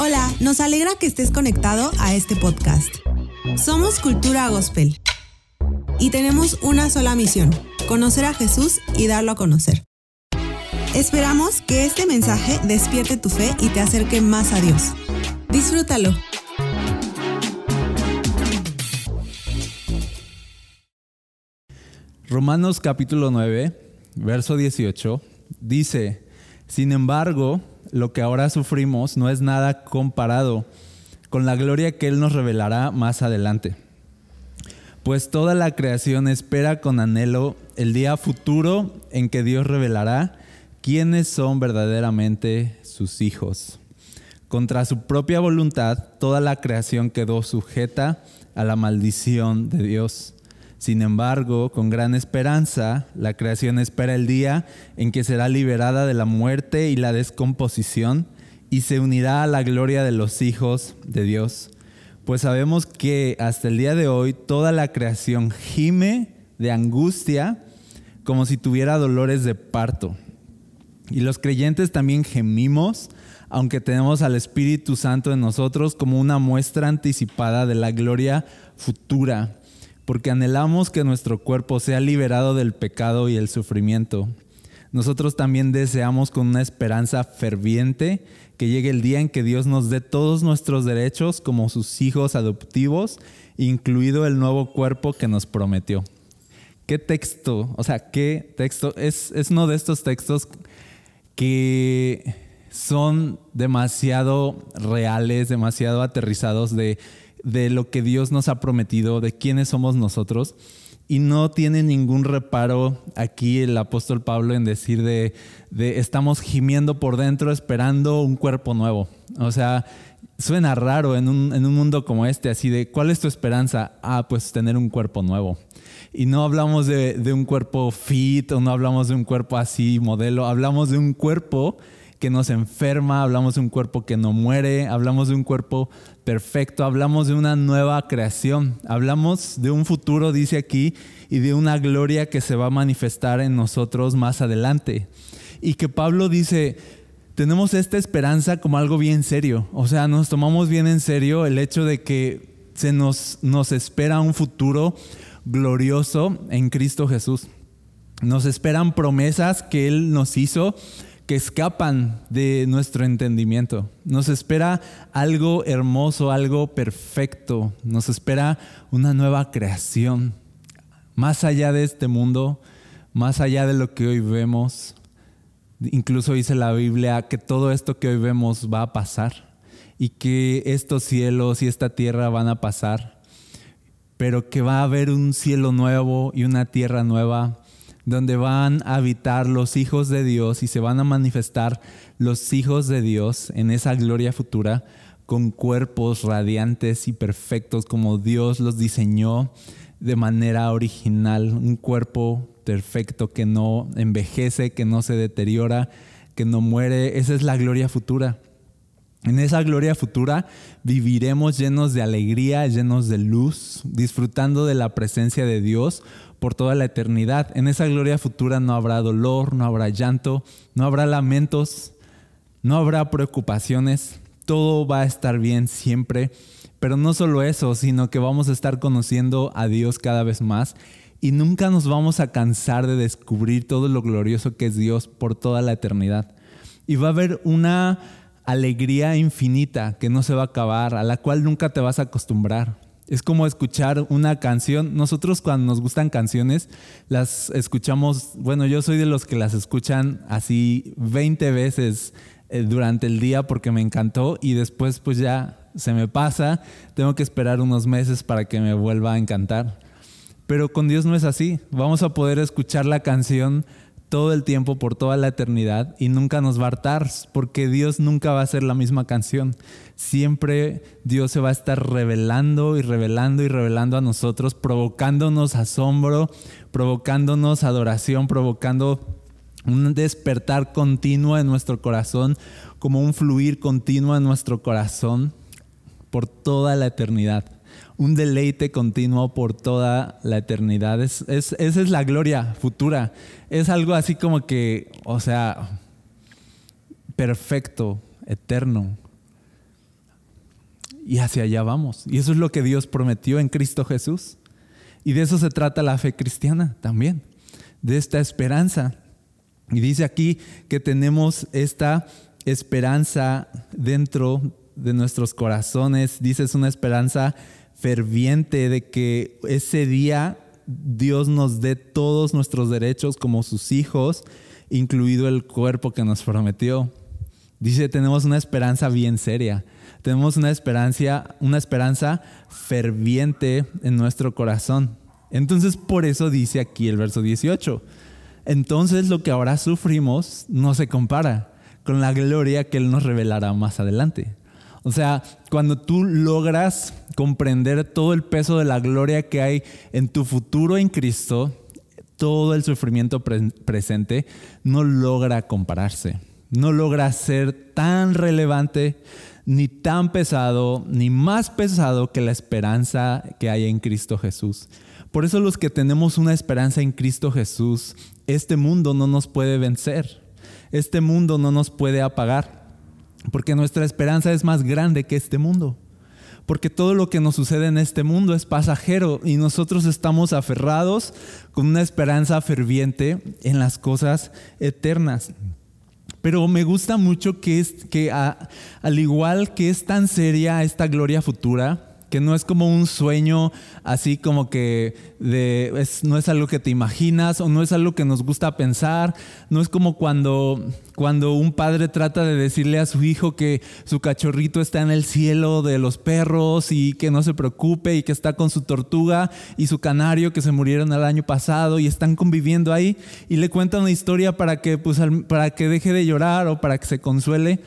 Hola, nos alegra que estés conectado a este podcast. Somos Cultura Gospel y tenemos una sola misión, conocer a Jesús y darlo a conocer. Esperamos que este mensaje despierte tu fe y te acerque más a Dios. Disfrútalo. Romanos capítulo 9, verso 18, dice, sin embargo, lo que ahora sufrimos no es nada comparado con la gloria que Él nos revelará más adelante. Pues toda la creación espera con anhelo el día futuro en que Dios revelará quiénes son verdaderamente sus hijos. Contra su propia voluntad, toda la creación quedó sujeta a la maldición de Dios. Sin embargo, con gran esperanza, la creación espera el día en que será liberada de la muerte y la descomposición y se unirá a la gloria de los hijos de Dios. Pues sabemos que hasta el día de hoy toda la creación gime de angustia como si tuviera dolores de parto. Y los creyentes también gemimos, aunque tenemos al Espíritu Santo en nosotros como una muestra anticipada de la gloria futura porque anhelamos que nuestro cuerpo sea liberado del pecado y el sufrimiento. Nosotros también deseamos con una esperanza ferviente que llegue el día en que Dios nos dé todos nuestros derechos como sus hijos adoptivos, incluido el nuevo cuerpo que nos prometió. ¿Qué texto? O sea, ¿qué texto? Es, es uno de estos textos que son demasiado reales, demasiado aterrizados de de lo que Dios nos ha prometido, de quiénes somos nosotros. Y no tiene ningún reparo aquí el apóstol Pablo en decir de, estamos gimiendo por dentro esperando un cuerpo nuevo. O sea, suena raro en un, en un mundo como este, así de, ¿cuál es tu esperanza? Ah, pues tener un cuerpo nuevo. Y no hablamos de, de un cuerpo fit o no hablamos de un cuerpo así modelo, hablamos de un cuerpo que nos enferma, hablamos de un cuerpo que no muere, hablamos de un cuerpo perfecto, hablamos de una nueva creación, hablamos de un futuro, dice aquí, y de una gloria que se va a manifestar en nosotros más adelante. Y que Pablo dice, tenemos esta esperanza como algo bien serio, o sea, nos tomamos bien en serio el hecho de que se nos, nos espera un futuro glorioso en Cristo Jesús. Nos esperan promesas que Él nos hizo que escapan de nuestro entendimiento. Nos espera algo hermoso, algo perfecto. Nos espera una nueva creación. Más allá de este mundo, más allá de lo que hoy vemos. Incluso dice la Biblia que todo esto que hoy vemos va a pasar y que estos cielos y esta tierra van a pasar, pero que va a haber un cielo nuevo y una tierra nueva donde van a habitar los hijos de Dios y se van a manifestar los hijos de Dios en esa gloria futura con cuerpos radiantes y perfectos como Dios los diseñó de manera original, un cuerpo perfecto que no envejece, que no se deteriora, que no muere. Esa es la gloria futura. En esa gloria futura viviremos llenos de alegría, llenos de luz, disfrutando de la presencia de Dios por toda la eternidad. En esa gloria futura no habrá dolor, no habrá llanto, no habrá lamentos, no habrá preocupaciones, todo va a estar bien siempre. Pero no solo eso, sino que vamos a estar conociendo a Dios cada vez más y nunca nos vamos a cansar de descubrir todo lo glorioso que es Dios por toda la eternidad. Y va a haber una alegría infinita que no se va a acabar, a la cual nunca te vas a acostumbrar. Es como escuchar una canción. Nosotros cuando nos gustan canciones, las escuchamos, bueno, yo soy de los que las escuchan así 20 veces eh, durante el día porque me encantó y después pues ya se me pasa, tengo que esperar unos meses para que me vuelva a encantar. Pero con Dios no es así. Vamos a poder escuchar la canción todo el tiempo, por toda la eternidad, y nunca nos va a hartar, porque Dios nunca va a ser la misma canción. Siempre Dios se va a estar revelando y revelando y revelando a nosotros, provocándonos asombro, provocándonos adoración, provocando un despertar continuo en nuestro corazón, como un fluir continuo en nuestro corazón por toda la eternidad un deleite continuo por toda la eternidad. Es, esa es la gloria futura. Es algo así como que, o sea, perfecto, eterno. y hacia allá vamos. Y eso es lo que Dios prometió en Cristo Jesús. Y de eso se trata la fe cristiana también, de esta esperanza. Y dice aquí que tenemos esta esperanza dentro de nuestros corazones. Dice es una esperanza ferviente de que ese día Dios nos dé todos nuestros derechos como sus hijos, incluido el cuerpo que nos prometió. Dice, tenemos una esperanza bien seria. Tenemos una esperanza, una esperanza ferviente en nuestro corazón. Entonces, por eso dice aquí el verso 18. Entonces, lo que ahora sufrimos no se compara con la gloria que Él nos revelará más adelante. O sea, cuando tú logras comprender todo el peso de la gloria que hay en tu futuro en Cristo, todo el sufrimiento presente no logra compararse, no logra ser tan relevante, ni tan pesado, ni más pesado que la esperanza que hay en Cristo Jesús. Por eso los que tenemos una esperanza en Cristo Jesús, este mundo no nos puede vencer, este mundo no nos puede apagar, porque nuestra esperanza es más grande que este mundo porque todo lo que nos sucede en este mundo es pasajero y nosotros estamos aferrados con una esperanza ferviente en las cosas eternas. Pero me gusta mucho que, es, que al igual que es tan seria esta gloria futura, que no es como un sueño así como que de, no es algo que te imaginas o no es algo que nos gusta pensar, no es como cuando, cuando un padre trata de decirle a su hijo que su cachorrito está en el cielo de los perros y que no se preocupe y que está con su tortuga y su canario que se murieron el año pasado y están conviviendo ahí y le cuenta una historia para que, pues, para que deje de llorar o para que se consuele.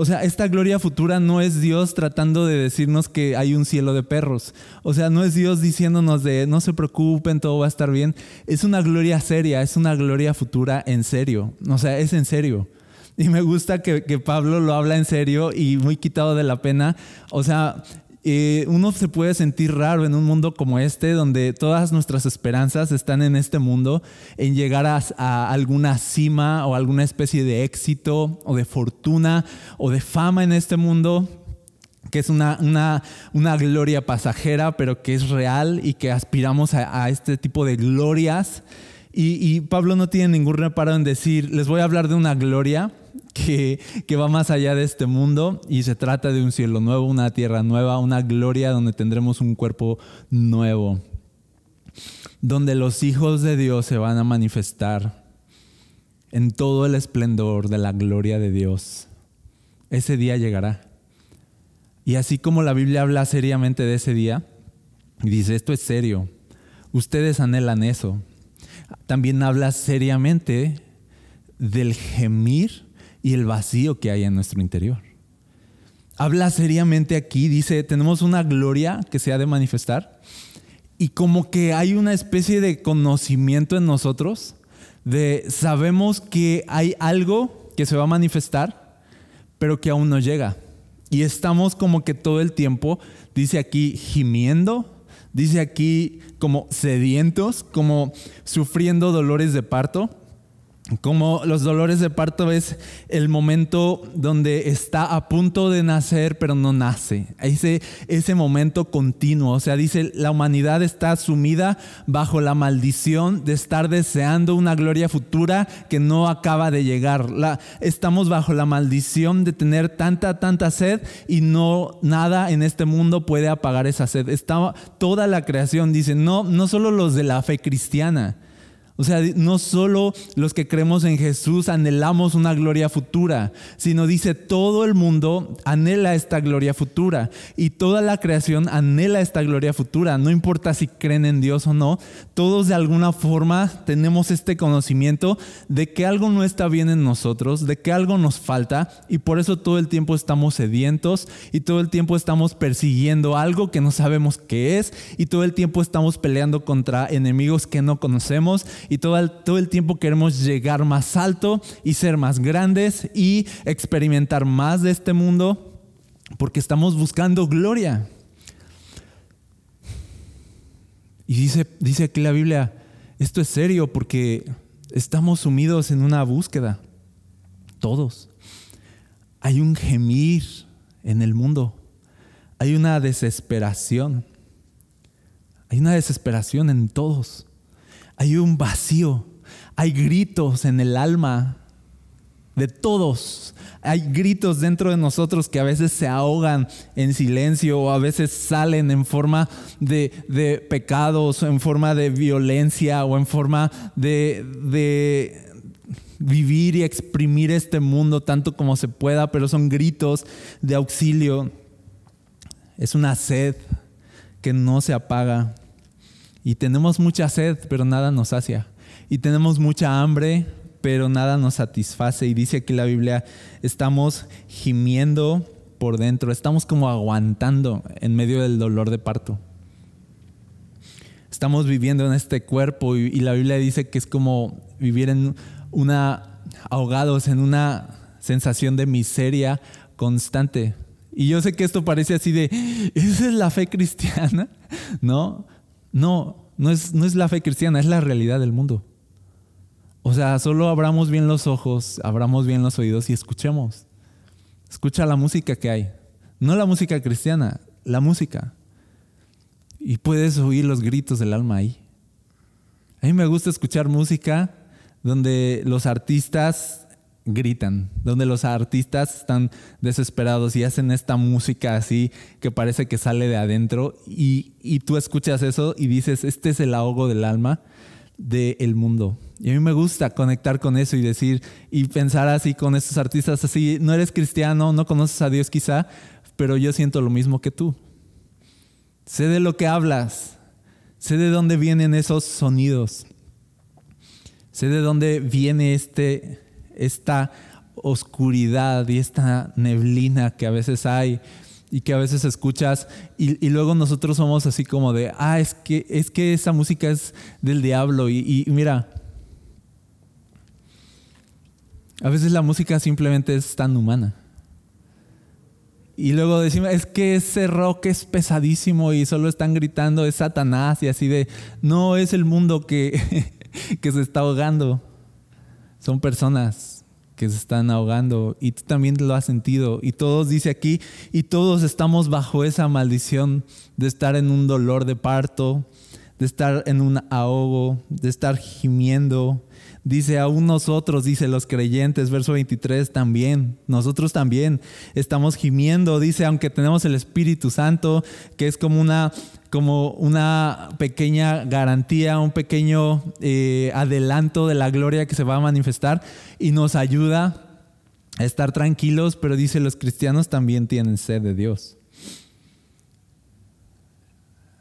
O sea, esta gloria futura no es Dios tratando de decirnos que hay un cielo de perros. O sea, no es Dios diciéndonos de no se preocupen, todo va a estar bien. Es una gloria seria, es una gloria futura en serio. O sea, es en serio. Y me gusta que, Pablo lo habla en serio y muy quitado de la pena. O sea, eh, uno se puede sentir raro en un mundo como este, donde todas nuestras esperanzas están en este mundo, en llegar a, alguna cima o alguna especie de éxito o de fortuna o de fama en este mundo que es una, una, gloria pasajera, pero que es real y que aspiramos a, este tipo de glorias. Y, Pablo no tiene ningún reparo en decir, les voy a hablar de una gloria que, va más allá de este mundo y se trata de un cielo nuevo, una tierra nueva, una gloria donde tendremos un cuerpo nuevo, donde los hijos de Dios se van a manifestar en todo el esplendor de la gloria de Dios. Ese día llegará. Y así como la Biblia habla seriamente de ese día, y dice, esto es serio, ustedes anhelan eso. También habla seriamente del gemir y el vacío que hay en nuestro interior. Habla seriamente aquí, dice, tenemos una gloria que se ha de manifestar y como que hay una especie de conocimiento en nosotros de sabemos que hay algo que se va a manifestar, pero que aún no llega. Y estamos como que todo el tiempo, dice aquí, gimiendo, dice aquí como sedientos, como sufriendo dolores de parto como los dolores de parto es el momento donde está a punto de nacer pero no nace. Ese, ese momento continuo. O sea, dice, la humanidad está sumida bajo la maldición de estar deseando una gloria futura que no acaba de llegar. La, estamos bajo la maldición de tener tanta, tanta sed y no nada en este mundo puede apagar esa sed. Está, toda la creación dice, no, no solo los de la fe cristiana o sea, no solo los que creemos en Jesús anhelamos una gloria futura, sino dice todo el mundo anhela esta gloria futura y toda la creación anhela esta gloria futura. No importa si creen en Dios o no, todos de alguna forma tenemos este conocimiento de que algo no está bien en nosotros, de que algo nos falta y por eso todo el tiempo estamos sedientos y todo el tiempo estamos persiguiendo algo que no sabemos qué es y todo el tiempo estamos peleando contra enemigos que no conocemos y todo el, tiempo queremos llegar más alto y ser más grandes y experimentar más de este mundo porque estamos buscando gloria. Y dice, dice aquí la Biblia, esto es serio porque estamos sumidos en una búsqueda, todos. Hay un gemir en el mundo, hay una desesperación. Hay una desesperación en todos. Hay un vacío. Hay gritos en el alma de todos. Hay gritos dentro de nosotros que a veces se ahogan en silencio o a veces salen en forma de, de pecados, en forma de violencia o en forma de, de vivir y exprimir este mundo tanto como se pueda, pero son gritos de auxilio. Es una sed que no se apaga. Y tenemos mucha sed, pero nada nos sacia. Y tenemos mucha hambre, pero nada nos satisface. Y dice aquí la Biblia, estamos gimiendo por dentro, estamos como aguantando en medio del dolor de parto. Estamos viviendo en este cuerpo y, la Biblia dice que es como vivir en una ahogados en una sensación de miseria constante. Y yo sé que esto parece así de, ¿esa es la fe cristiana? No, no, no es, no es la fe cristiana, es la realidad del mundo. O sea, solo abramos bien los ojos, abramos bien los oídos y escuchemos. Escucha la música que hay. No la música cristiana, la música. Y puedes oír los gritos del alma ahí. A mí me gusta escuchar música donde los artistas gritan, donde los artistas están desesperados y hacen esta música así que parece que sale de adentro y, y tú escuchas eso y dices, este es el ahogo del alma del mundo. Y a mí me gusta conectar con eso y decir y pensar así con estos artistas así, no eres cristiano, no conoces a Dios quizá, pero yo siento lo mismo que tú. Sé de lo que hablas, sé de dónde vienen esos sonidos. Sé de dónde viene este, esta oscuridad y esta neblina que a veces hay y que a veces escuchas y, luego nosotros somos así como de, ah, es que, es que esa música es del diablo y, y mira, a veces la música simplemente es tan humana. Y luego decimos, es que ese rock es pesadísimo y solo están gritando, es Satanás y así de, no, es el mundo que, que se está ahogando. Son personas que se están ahogando y tú también lo has sentido. Y todos, dice aquí, y todos estamos bajo esa maldición de estar en un dolor de parto, de estar en un ahogo, de estar gimiendo, Dice, aún nosotros, dice los creyentes, verso 23 también, nosotros también estamos gimiendo, dice, aunque tenemos el Espíritu Santo, que es como una, como una pequeña garantía, un pequeño eh, adelanto de la gloria que se va a manifestar y nos ayuda a estar tranquilos, pero dice, los cristianos también tienen sed de Dios.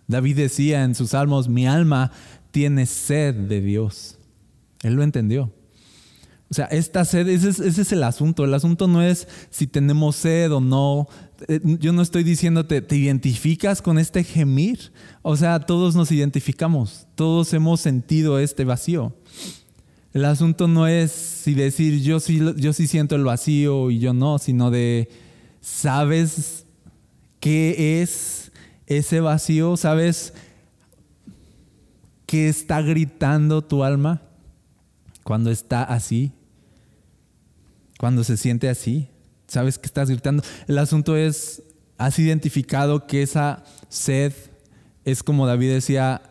David decía en sus salmos, mi alma tiene sed de Dios. Él lo entendió. O sea, esta sed, ese es, el asunto. El asunto no es si tenemos sed o no. Eh, yo no estoy diciéndote, ¿te identificas con este gemir? O sea, todos nos identificamos, todos hemos sentido este vacío. El asunto no es si decir yo sí, yo sí siento el vacío y yo no, sino de, ¿sabes qué es ese vacío? ¿Sabes qué está gritando tu alma? cuando está así, cuando se siente así, sabes que estás gritando. El asunto es, has identificado que esa sed es como David decía,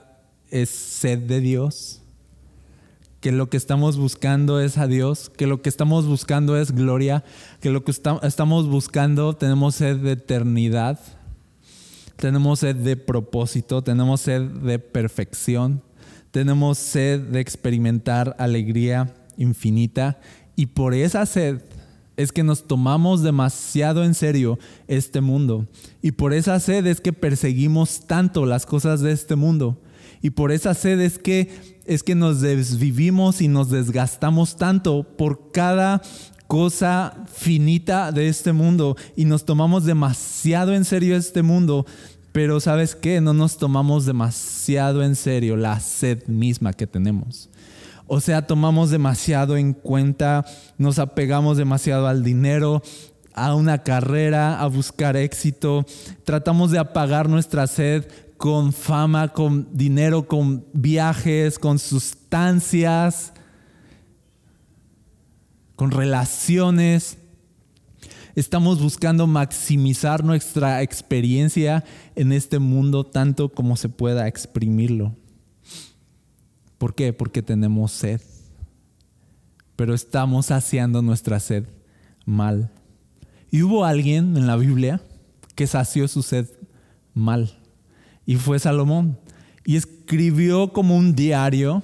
es sed de Dios, que lo que estamos buscando es a Dios, que lo que estamos buscando es gloria, que lo que estamos buscando tenemos sed de eternidad, tenemos sed de propósito, tenemos sed de perfección tenemos sed de experimentar alegría infinita y por esa sed es que nos tomamos demasiado en serio este mundo. Y por esa sed es que perseguimos tanto las cosas de este mundo. Y por esa sed es que, es que nos desvivimos y nos desgastamos tanto por cada cosa finita de este mundo y nos tomamos demasiado en serio este mundo pero sabes qué, no nos tomamos demasiado en serio la sed misma que tenemos. O sea, tomamos demasiado en cuenta, nos apegamos demasiado al dinero, a una carrera, a buscar éxito. Tratamos de apagar nuestra sed con fama, con dinero, con viajes, con sustancias, con relaciones. Estamos buscando maximizar nuestra experiencia en este mundo tanto como se pueda exprimirlo. ¿Por qué? Porque tenemos sed. Pero estamos saciando nuestra sed mal. Y hubo alguien en la Biblia que sació su sed mal. Y fue Salomón. Y escribió como un diario.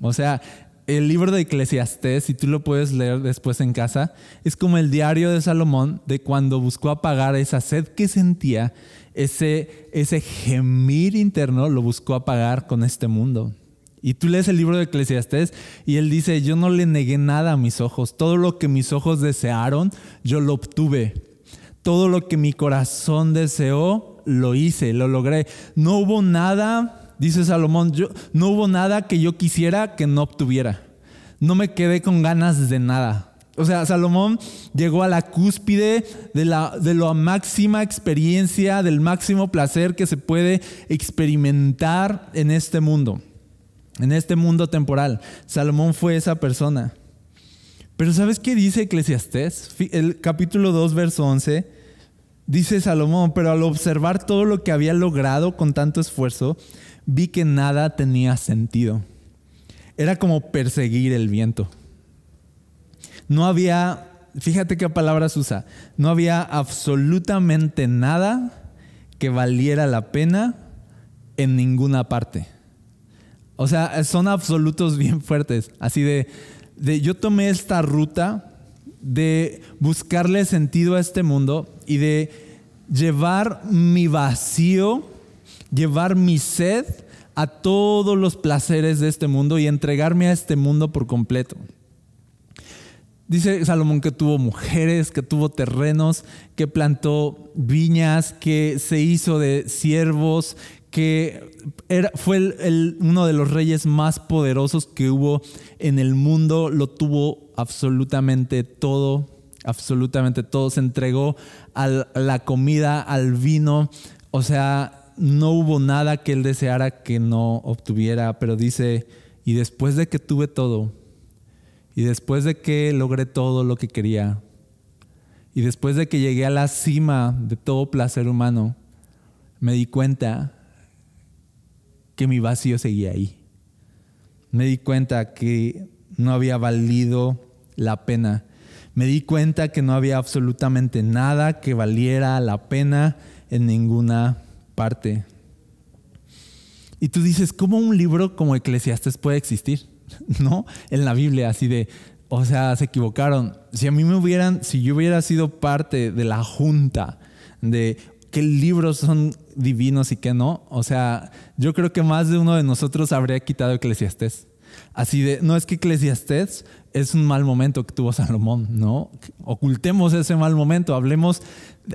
O sea, el libro de Eclesiastés, si tú lo puedes leer después en casa, es como el diario de Salomón de cuando buscó apagar esa sed que sentía, ese, ese gemir interno lo buscó apagar con este mundo. Y tú lees el libro de Eclesiastés y él dice, yo no le negué nada a mis ojos, todo lo que mis ojos desearon, yo lo obtuve. Todo lo que mi corazón deseó, lo hice, lo logré. No hubo nada dice Salomón, yo, no hubo nada que yo quisiera que no obtuviera. No me quedé con ganas de nada. O sea, Salomón llegó a la cúspide de la, de la máxima experiencia, del máximo placer que se puede experimentar en este mundo, en este mundo temporal. Salomón fue esa persona. Pero ¿sabes qué dice Eclesiastés? El capítulo 2, verso 11. Dice Salomón, pero al observar todo lo que había logrado con tanto esfuerzo, vi que nada tenía sentido. Era como perseguir el viento. No había, fíjate qué palabras usa, no había absolutamente nada que valiera la pena en ninguna parte. O sea, son absolutos bien fuertes. Así de, de yo tomé esta ruta de buscarle sentido a este mundo y de llevar mi vacío llevar mi sed a todos los placeres de este mundo y entregarme a este mundo por completo. Dice Salomón que tuvo mujeres, que tuvo terrenos, que plantó viñas, que se hizo de siervos, que fue uno de los reyes más poderosos que hubo en el mundo, lo tuvo absolutamente todo, absolutamente todo, se entregó a la comida, al vino, o sea, no hubo nada que él deseara que no obtuviera, pero dice, y después de que tuve todo, y después de que logré todo lo que quería, y después de que llegué a la cima de todo placer humano, me di cuenta que mi vacío seguía ahí. Me di cuenta que no había valido la pena. Me di cuenta que no había absolutamente nada que valiera la pena en ninguna parte. Y tú dices, ¿cómo un libro como Eclesiastes puede existir? ¿No? En la Biblia, así de, o sea, se equivocaron. Si a mí me hubieran, si yo hubiera sido parte de la junta de qué libros son divinos y qué no, o sea, yo creo que más de uno de nosotros habría quitado Eclesiastés. Así de, no es que Eclesiastés es un mal momento que tuvo Salomón, ¿no? Ocultemos ese mal momento, hablemos,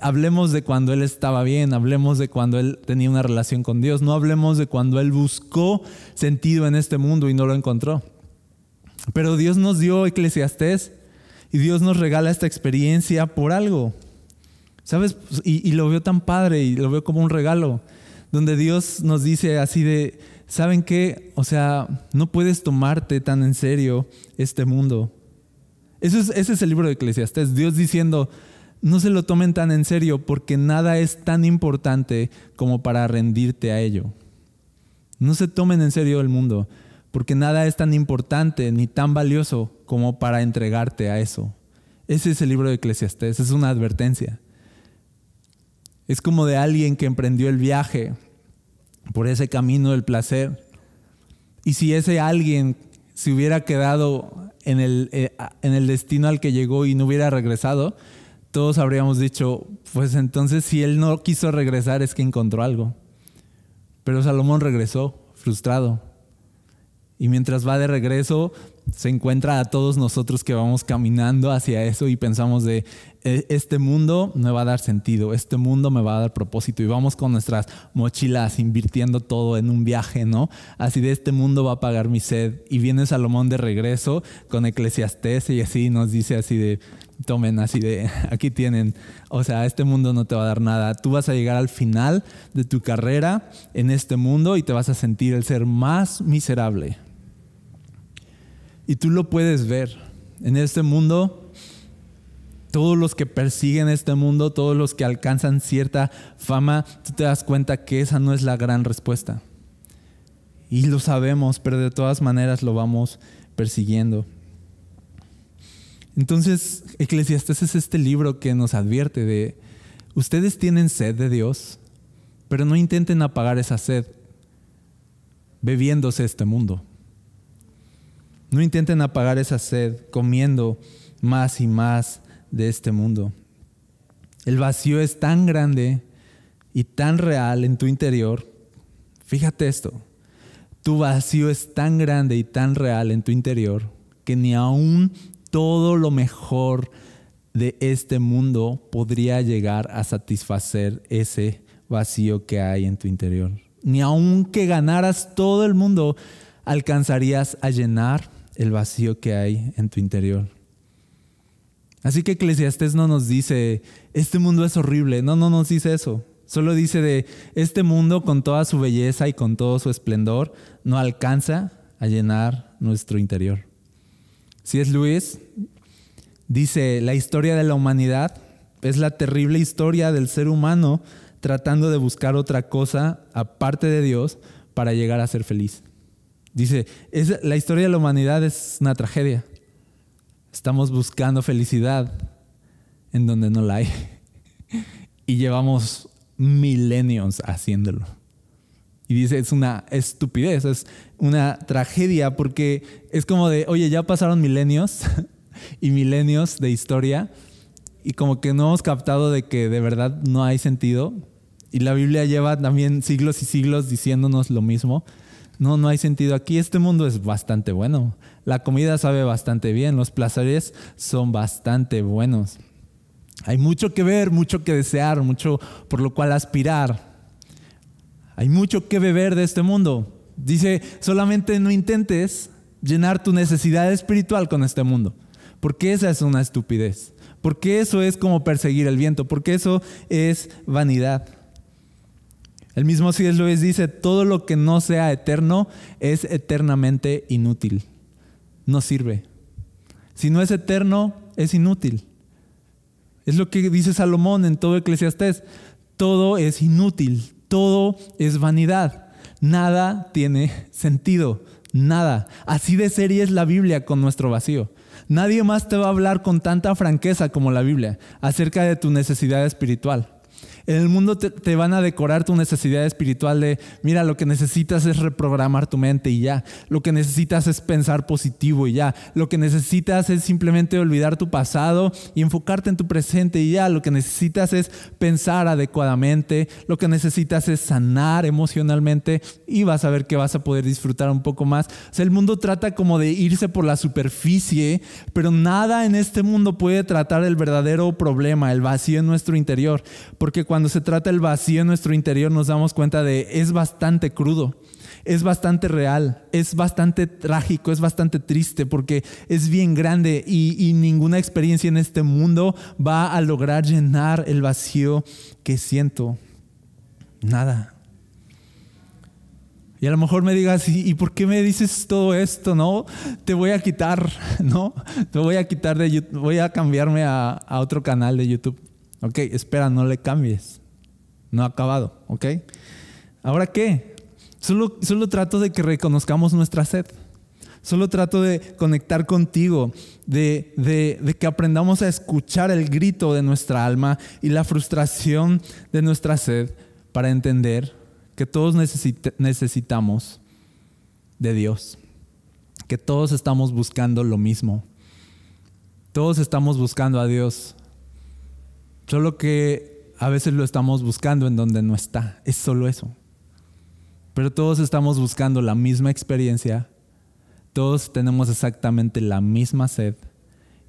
hablemos de cuando él estaba bien, hablemos de cuando él tenía una relación con Dios, no hablemos de cuando él buscó sentido en este mundo y no lo encontró. Pero Dios nos dio Eclesiastés y Dios nos regala esta experiencia por algo. ¿Sabes? Y, lo veo tan padre y lo veo como un regalo, donde Dios nos dice así de, ¿saben qué? O sea, no puedes tomarte tan en serio este mundo. Ese es el libro de Eclesiastés. Dios diciendo, no se lo tomen tan en serio porque nada es tan importante como para rendirte a ello. No se tomen en serio el mundo porque nada es tan importante ni tan valioso como para entregarte a eso. Ese es el libro de Eclesiastés, es una advertencia. Es como de alguien que emprendió el viaje por ese camino del placer. Y si ese alguien se hubiera quedado en el, eh, en el destino al que llegó y no hubiera regresado, todos habríamos dicho, pues entonces si él no quiso regresar es que encontró algo. Pero Salomón regresó frustrado. Y mientras va de regreso, se encuentra a todos nosotros que vamos caminando hacia eso y pensamos de, e, este mundo me va a dar sentido, este mundo me va a dar propósito y vamos con nuestras mochilas invirtiendo todo en un viaje, ¿no? Así de este mundo va a pagar mi sed y viene Salomón de regreso con Eclesiastés y así nos dice así de, tomen así de, aquí tienen, o sea, este mundo no te va a dar nada, tú vas a llegar al final de tu carrera en este mundo y te vas a sentir el ser más miserable. Y tú lo puedes ver en este mundo todos los que persiguen este mundo, todos los que alcanzan cierta fama, tú te das cuenta que esa no es la gran respuesta. Y lo sabemos, pero de todas maneras lo vamos persiguiendo. Entonces, Eclesiastes es este libro que nos advierte de, ustedes tienen sed de Dios, pero no intenten apagar esa sed bebiéndose este mundo. No intenten apagar esa sed comiendo más y más de este mundo. El vacío es tan grande y tan real en tu interior. Fíjate esto. Tu vacío es tan grande y tan real en tu interior que ni aún todo lo mejor de este mundo podría llegar a satisfacer ese vacío que hay en tu interior. Ni aun que ganaras todo el mundo, alcanzarías a llenar el vacío que hay en tu interior. Así que Eclesiastés no nos dice, este mundo es horrible, no, no nos dice eso. Solo dice de, este mundo con toda su belleza y con todo su esplendor no alcanza a llenar nuestro interior. Si es Luis, dice, la historia de la humanidad es la terrible historia del ser humano tratando de buscar otra cosa aparte de Dios para llegar a ser feliz. Dice, la historia de la humanidad es una tragedia. Estamos buscando felicidad en donde no la hay. Y llevamos milenios haciéndolo. Y dice, es una estupidez, es una tragedia porque es como de, oye, ya pasaron milenios y milenios de historia y como que no hemos captado de que de verdad no hay sentido. Y la Biblia lleva también siglos y siglos diciéndonos lo mismo. No, no hay sentido aquí. Este mundo es bastante bueno. La comida sabe bastante bien. Los placeres son bastante buenos. Hay mucho que ver, mucho que desear, mucho por lo cual aspirar. Hay mucho que beber de este mundo. Dice, solamente no intentes llenar tu necesidad espiritual con este mundo. Porque esa es una estupidez. Porque eso es como perseguir el viento. Porque eso es vanidad. El mismo C.S. Lewis dice, todo lo que no sea eterno es eternamente inútil. No sirve. Si no es eterno, es inútil. Es lo que dice Salomón en todo Eclesiastés. Todo es inútil, todo es vanidad. Nada tiene sentido, nada. Así de seria es la Biblia con nuestro vacío. Nadie más te va a hablar con tanta franqueza como la Biblia acerca de tu necesidad espiritual. En el mundo te, van a decorar tu necesidad espiritual de, mira, lo que necesitas es reprogramar tu mente y ya. Lo que necesitas es pensar positivo y ya. Lo que necesitas es simplemente olvidar tu pasado y enfocarte en tu presente y ya. Lo que necesitas es pensar adecuadamente. Lo que necesitas es sanar emocionalmente y vas a ver que vas a poder disfrutar un poco más. O sea, el mundo trata como de irse por la superficie, pero nada en este mundo puede tratar el verdadero problema, el vacío en nuestro interior. Porque cuando se trata el vacío en nuestro interior nos damos cuenta de es bastante crudo, es bastante real, es bastante trágico, es bastante triste porque es bien grande y, ninguna experiencia en este mundo va a lograr llenar el vacío que siento. Nada. Y a lo mejor me digas, ¿y por qué me dices todo esto? No, te voy a quitar, ¿no? Te voy a quitar de YouTube, voy a cambiarme a otro canal de YouTube. Ok, espera, no le cambies. No ha acabado, ¿ok? ¿Ahora qué? Solo, solo trato de que reconozcamos nuestra sed. Solo trato de conectar contigo, de, de, que aprendamos a escuchar el grito de nuestra alma y la frustración de nuestra sed para entender que todos necesitamos de Dios, que todos estamos buscando lo mismo. Todos estamos buscando a Dios Solo que a veces lo estamos buscando en donde no está. Es solo eso. Pero todos estamos buscando la misma experiencia. Todos tenemos exactamente la misma sed.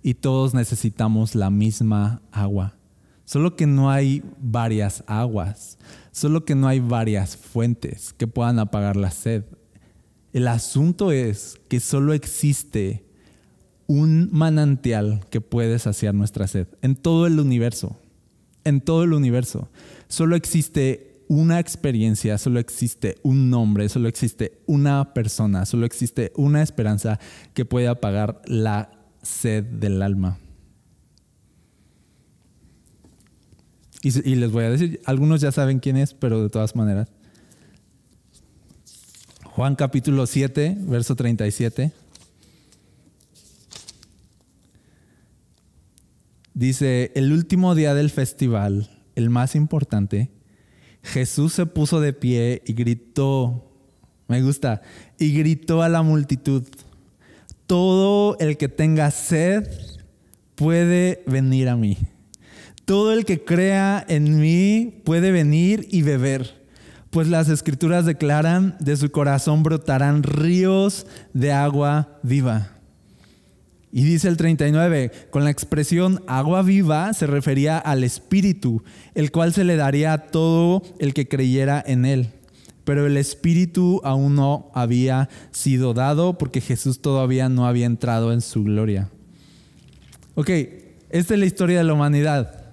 Y todos necesitamos la misma agua. Solo que no hay varias aguas. Solo que no hay varias fuentes que puedan apagar la sed. El asunto es que solo existe un manantial que puede saciar nuestra sed en todo el universo en todo el universo. Solo existe una experiencia, solo existe un nombre, solo existe una persona, solo existe una esperanza que puede apagar la sed del alma. Y, les voy a decir, algunos ya saben quién es, pero de todas maneras. Juan capítulo 7, verso 37. Dice, el último día del festival, el más importante, Jesús se puso de pie y gritó, me gusta, y gritó a la multitud, todo el que tenga sed puede venir a mí. Todo el que crea en mí puede venir y beber, pues las escrituras declaran, de su corazón brotarán ríos de agua viva. Y dice el 39, con la expresión agua viva se refería al Espíritu, el cual se le daría a todo el que creyera en él. Pero el Espíritu aún no había sido dado porque Jesús todavía no había entrado en su gloria. Ok, esta es la historia de la humanidad.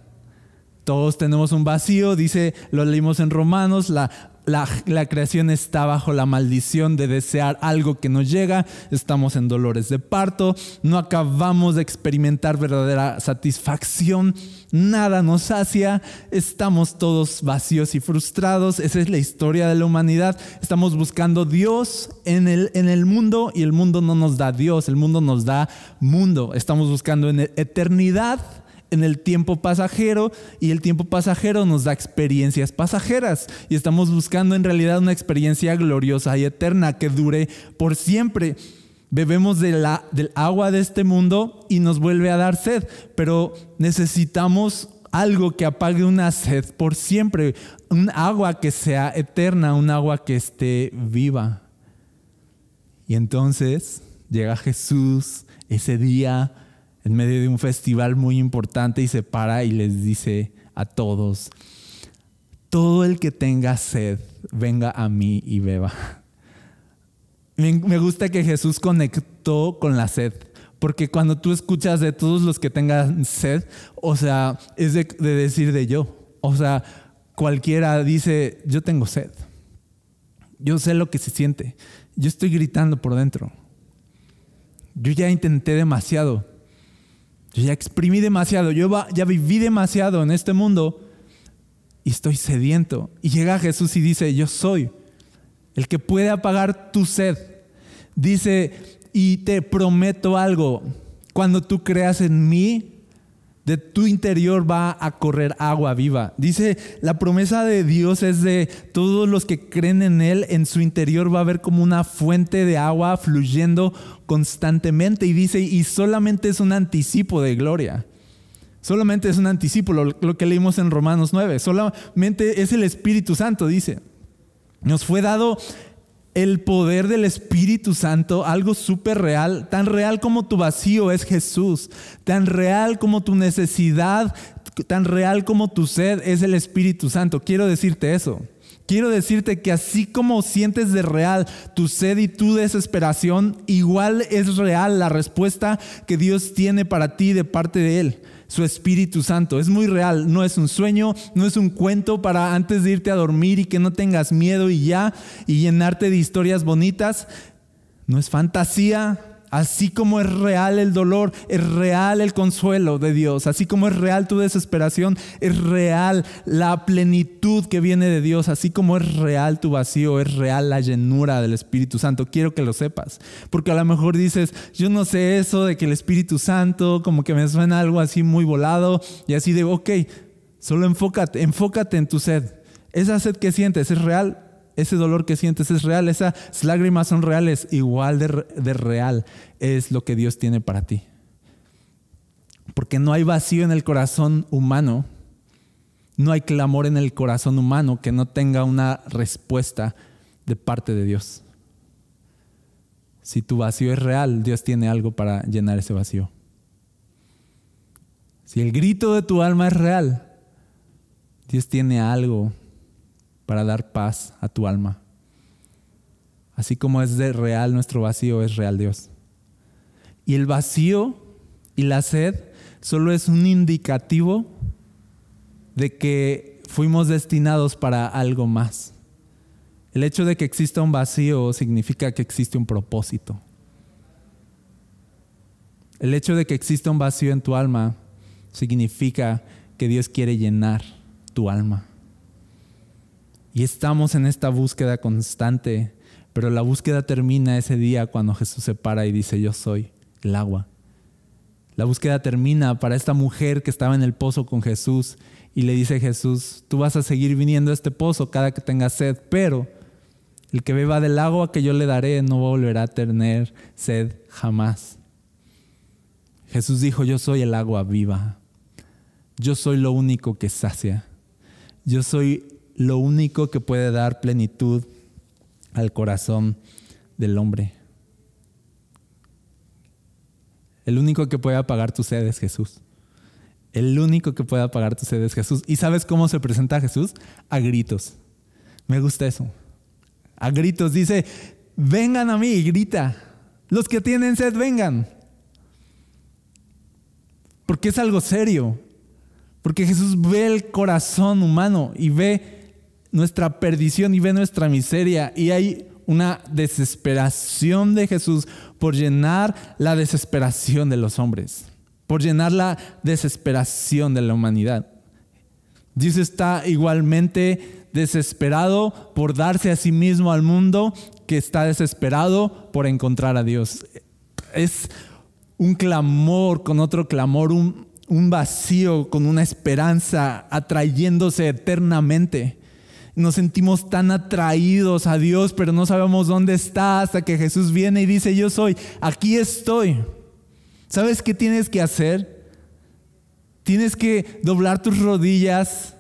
Todos tenemos un vacío, dice, lo leímos en Romanos, la la, creación está bajo la maldición de desear algo que no llega, estamos en dolores de parto, no acabamos de experimentar verdadera satisfacción, nada nos sacia, estamos todos vacíos y frustrados, esa es la historia de la humanidad, estamos buscando Dios en el, en el mundo y el mundo no nos da Dios, el mundo nos da mundo, estamos buscando en eternidad en el tiempo pasajero y el tiempo pasajero nos da experiencias pasajeras y estamos buscando en realidad una experiencia gloriosa y eterna que dure por siempre. Bebemos del agua de este mundo y nos vuelve a dar sed, pero necesitamos algo que apague una sed por siempre, un agua que sea eterna, un agua que esté viva. Y entonces llega Jesús ese día en medio de un festival muy importante y se para y les dice a todos, todo el que tenga sed, venga a mí y beba. Me gusta que Jesús conectó con la sed, porque cuando tú escuchas de todos los que tengan sed, o sea, es de, de decir de yo. O sea, cualquiera dice, yo tengo sed. Yo sé lo que se siente. Yo estoy gritando por dentro. Yo ya intenté demasiado. Yo ya exprimí demasiado, yo ya viví demasiado en este mundo y estoy sediento. Y llega Jesús y dice, yo soy el que puede apagar tu sed. Dice, y te prometo algo, cuando tú creas en mí, de tu interior va a correr agua viva. Dice, la promesa de Dios es de todos los que creen en Él, en su interior va a haber como una fuente de agua fluyendo constantemente. Y dice, y solamente es un anticipo de gloria. Solamente es un anticipo, lo, que leímos en Romanos 9. Solamente es el Espíritu Santo, dice. Nos fue dado el poder del Espíritu Santo, algo súper real, tan real como tu vacío es Jesús, tan real como tu necesidad, tan real como tu sed es el Espíritu Santo. Quiero decirte eso. Quiero decirte que así como sientes de real tu sed y tu desesperación, igual es real la respuesta que Dios tiene para ti de parte de Él su Espíritu Santo. Es muy real, no es un sueño, no es un cuento para antes de irte a dormir y que no tengas miedo y ya, y llenarte de historias bonitas. No es fantasía, Así como es real el dolor, es real el consuelo de Dios. Así como es real tu desesperación, es real la plenitud que viene de Dios. Así como es real tu vacío, es real la llenura del Espíritu Santo. Quiero que lo sepas. Porque a lo mejor dices, yo no sé eso de que el Espíritu Santo, como que me suena algo así muy volado. Y así de, ok, solo enfócate, enfócate en tu sed. Esa sed que sientes es real ese dolor que sientes es real, esas lágrimas son reales, igual de, real es lo que Dios tiene para ti. Porque no hay vacío en el corazón humano, no hay clamor en el corazón humano que no tenga una respuesta de parte de Dios. Si tu vacío es real, Dios tiene algo para llenar ese vacío. Si el grito de tu alma es real, Dios tiene algo para dar paz a tu alma. Así como es de real nuestro vacío, es real Dios. Y el vacío y la sed solo es un indicativo de que fuimos destinados para algo más. El hecho de que exista un vacío significa que existe un propósito. El hecho de que exista un vacío en tu alma significa que Dios quiere llenar tu alma. Y estamos en esta búsqueda constante, pero la búsqueda termina ese día cuando Jesús se para y dice, yo soy el agua. La búsqueda termina para esta mujer que estaba en el pozo con Jesús y le dice Jesús, tú vas a seguir viniendo a este pozo cada que tengas sed, pero el que beba del agua que yo le daré no volverá a tener sed jamás. Jesús dijo, yo soy el agua viva. Yo soy lo único que sacia. Yo soy lo único que puede dar plenitud al corazón del hombre. El único que puede apagar tu sed es Jesús. El único que puede apagar tu sed es Jesús. ¿Y sabes cómo se presenta Jesús? A gritos. Me gusta eso. A gritos. Dice, vengan a mí y grita. Los que tienen sed, vengan. Porque es algo serio. Porque Jesús ve el corazón humano y ve nuestra perdición y ve nuestra miseria. Y hay una desesperación de Jesús por llenar la desesperación de los hombres, por llenar la desesperación de la humanidad. Dios está igualmente desesperado por darse a sí mismo al mundo que está desesperado por encontrar a Dios. Es un clamor con otro clamor, un, un vacío con una esperanza atrayéndose eternamente. Nos sentimos tan atraídos a Dios, pero no sabemos dónde está hasta que Jesús viene y dice, yo soy, aquí estoy. ¿Sabes qué tienes que hacer? Tienes que doblar tus rodillas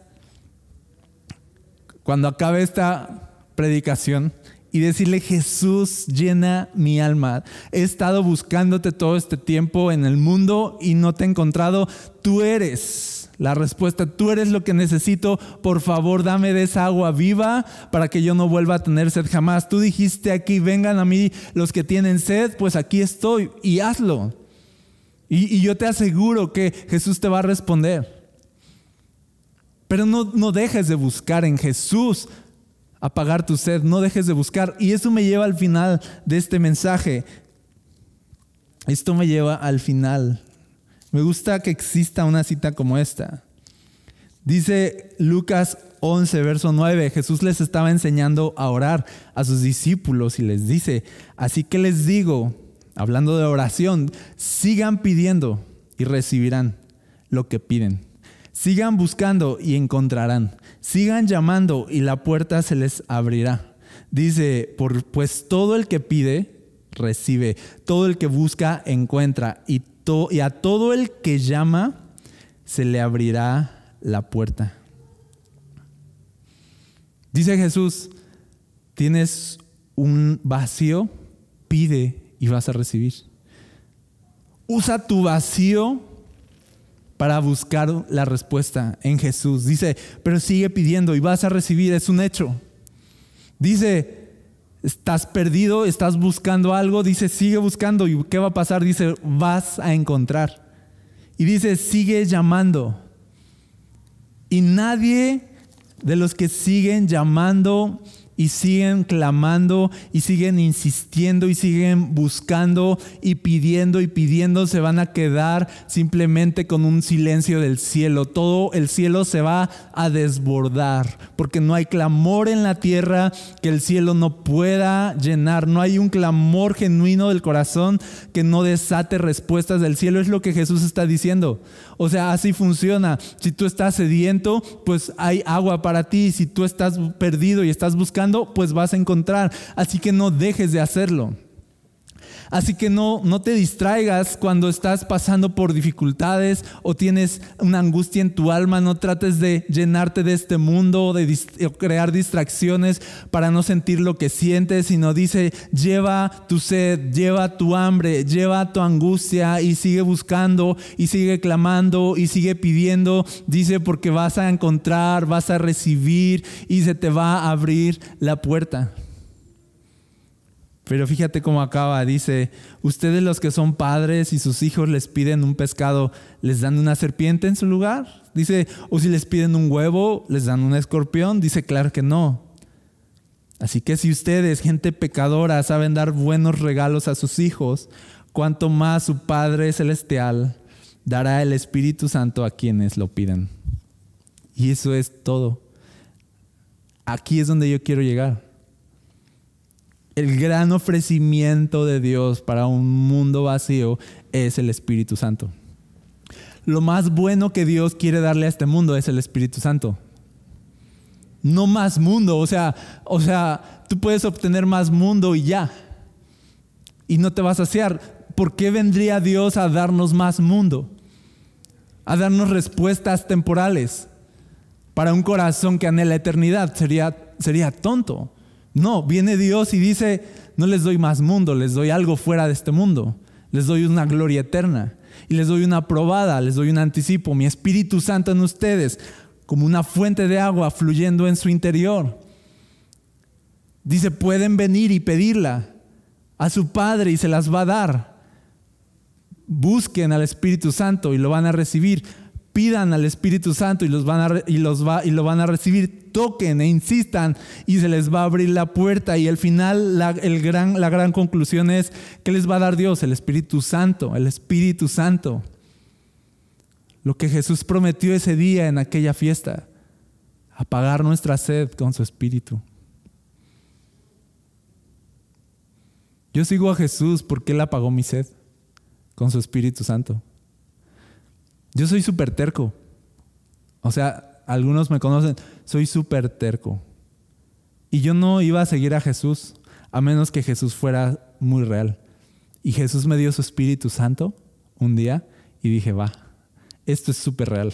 cuando acabe esta predicación y decirle, Jesús, llena mi alma. He estado buscándote todo este tiempo en el mundo y no te he encontrado. Tú eres la respuesta, tú eres lo que necesito. Por favor, dame de esa agua viva para que yo no vuelva a tener sed jamás. Tú dijiste aquí, vengan a mí los que tienen sed, pues aquí estoy y hazlo. Y, yo te aseguro que Jesús te va a responder. Pero no, no dejes de buscar en Jesús apagar tu sed, no dejes de buscar. Y eso me lleva al final de este mensaje. Esto me lleva al final. Me gusta que exista una cita como esta. Dice Lucas 11, verso 9, Jesús les estaba enseñando a orar a sus discípulos y les dice, así que les digo, hablando de oración, sigan pidiendo y recibirán lo que piden. Sigan buscando y encontrarán. Sigan llamando y la puerta se les abrirá. Dice, pues todo el que pide, recibe. Todo el que busca, encuentra. Y, y a todo el que llama, se le abrirá la puerta. Dice Jesús, tienes un vacío, pide y vas a recibir. Usa tu vacío para buscar la respuesta en Jesús. Dice, pero sigue pidiendo y vas a recibir, es un hecho. Dice, estás perdido, estás buscando algo, dice, sigue buscando y ¿qué va a pasar? Dice, vas a encontrar. Y dice, sigue llamando. Y nadie de los que siguen llamando y siguen clamando y siguen insistiendo y siguen buscando y pidiendo y pidiendo, se van a quedar simplemente con un silencio del cielo. Todo el cielo se va a desbordar porque no hay clamor en la tierra que el cielo no pueda llenar. No hay un clamor genuino del corazón que no desate respuestas del cielo. Es lo que Jesús está diciendo. O sea, así funciona. Si tú estás sediento, pues hay agua para ti. Si tú estás perdido y estás buscando, pues vas a encontrar. Así que no dejes de hacerlo. Así que no, no te distraigas cuando estás pasando por dificultades o tienes una angustia en tu alma. No trates de llenarte de este mundo o de crear distracciones para no sentir lo que sientes, sino dice, lleva tu sed, lleva tu hambre, lleva tu angustia y sigue buscando y sigue clamando y sigue pidiendo. Dice, porque vas a encontrar, vas a recibir y se te va a abrir la puerta. Pero fíjate cómo acaba, dice, ustedes los que son padres y sus hijos les piden un pescado, ¿les dan una serpiente en su lugar? Dice, o si les piden un huevo, ¿les dan un escorpión? Dice, claro que no. Así que si ustedes, gente pecadora, saben dar buenos regalos a sus hijos, cuanto más su Padre Celestial dará el Espíritu Santo a quienes lo piden. Y eso es todo. Aquí es donde yo quiero llegar. El gran ofrecimiento de Dios para un mundo vacío es el Espíritu Santo. Lo más bueno que Dios quiere darle a este mundo es el Espíritu Santo. No más mundo, o sea, o sea, tú puedes obtener más mundo y ya. Y no te vas a saciar. ¿Por qué vendría Dios a darnos más mundo? A darnos respuestas temporales para un corazón que anhela eternidad. Sería, sería tonto. No, viene Dios y dice, no les doy más mundo, les doy algo fuera de este mundo. Les doy una gloria eterna. Y les doy una probada, les doy un anticipo, mi Espíritu Santo en ustedes, como una fuente de agua fluyendo en su interior. Dice, pueden venir y pedirla a su Padre y se las va a dar. Busquen al Espíritu Santo y lo van a recibir pidan al Espíritu Santo y, los van a, y, los va, y lo van a recibir, toquen e insistan y se les va a abrir la puerta y al final la, el gran, la gran conclusión es, ¿qué les va a dar Dios? El Espíritu Santo, el Espíritu Santo. Lo que Jesús prometió ese día en aquella fiesta, apagar nuestra sed con su Espíritu. Yo sigo a Jesús porque Él apagó mi sed con su Espíritu Santo. Yo soy súper terco. O sea, algunos me conocen, soy súper terco. Y yo no iba a seguir a Jesús a menos que Jesús fuera muy real. Y Jesús me dio su Espíritu Santo un día y dije, va, esto es súper real.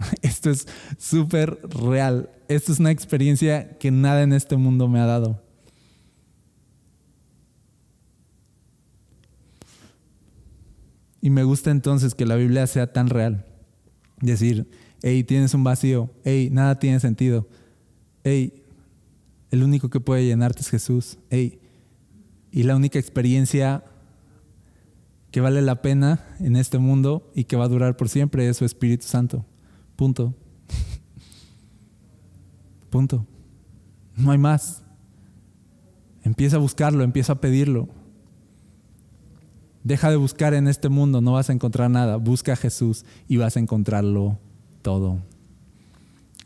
Esto es súper real. Esto es una experiencia que nada en este mundo me ha dado. Y me gusta entonces que la Biblia sea tan real. Decir, hey, tienes un vacío, hey, nada tiene sentido, hey, el único que puede llenarte es Jesús, hey, y la única experiencia que vale la pena en este mundo y que va a durar por siempre es su Espíritu Santo. Punto. Punto. No hay más. Empieza a buscarlo, empieza a pedirlo. Deja de buscar en este mundo, no vas a encontrar nada. Busca a Jesús y vas a encontrarlo todo.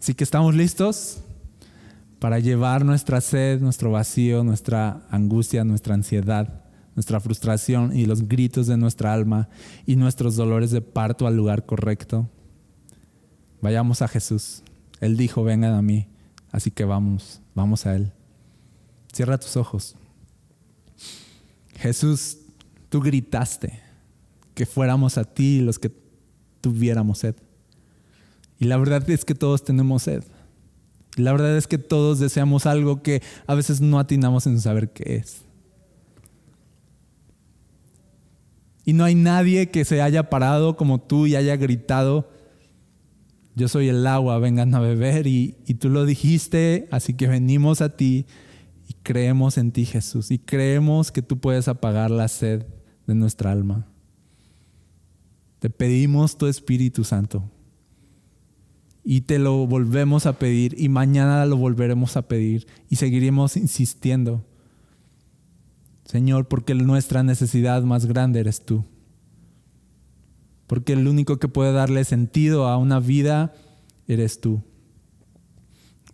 Así que estamos listos para llevar nuestra sed, nuestro vacío, nuestra angustia, nuestra ansiedad, nuestra frustración y los gritos de nuestra alma y nuestros dolores de parto al lugar correcto. Vayamos a Jesús. Él dijo, vengan a mí. Así que vamos, vamos a Él. Cierra tus ojos. Jesús, Tú gritaste que fuéramos a ti los que tuviéramos sed. Y la verdad es que todos tenemos sed. Y la verdad es que todos deseamos algo que a veces no atinamos en saber qué es. Y no hay nadie que se haya parado como tú y haya gritado, yo soy el agua, vengan a beber. Y, y tú lo dijiste, así que venimos a ti y creemos en ti Jesús. Y creemos que tú puedes apagar la sed de nuestra alma. Te pedimos tu Espíritu Santo y te lo volvemos a pedir y mañana lo volveremos a pedir y seguiremos insistiendo. Señor, porque nuestra necesidad más grande eres tú. Porque el único que puede darle sentido a una vida eres tú.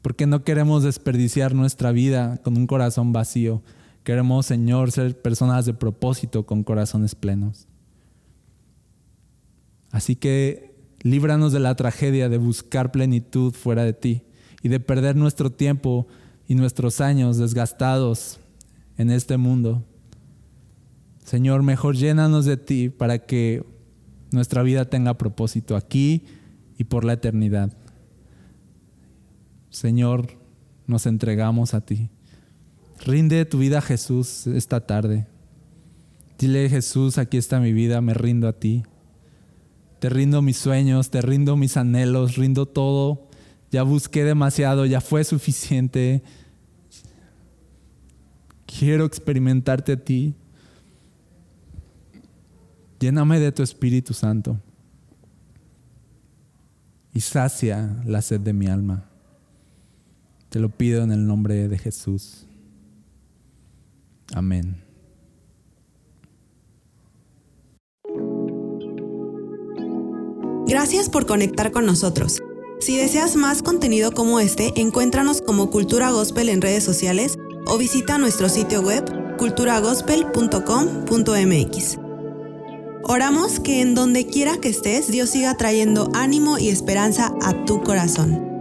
Porque no queremos desperdiciar nuestra vida con un corazón vacío, Queremos, Señor, ser personas de propósito con corazones plenos. Así que líbranos de la tragedia de buscar plenitud fuera de ti y de perder nuestro tiempo y nuestros años desgastados en este mundo. Señor, mejor llénanos de ti para que nuestra vida tenga propósito aquí y por la eternidad. Señor, nos entregamos a ti. Rinde tu vida a Jesús esta tarde. Dile, Jesús, aquí está mi vida, me rindo a ti. Te rindo mis sueños, te rindo mis anhelos, rindo todo. Ya busqué demasiado, ya fue suficiente. Quiero experimentarte a ti. Lléname de tu Espíritu Santo y sacia la sed de mi alma. Te lo pido en el nombre de Jesús. Amén. Gracias por conectar con nosotros. Si deseas más contenido como este, encuéntranos como Cultura Gospel en redes sociales o visita nuestro sitio web culturagospel.com.mx. Oramos que en donde quiera que estés, Dios siga trayendo ánimo y esperanza a tu corazón.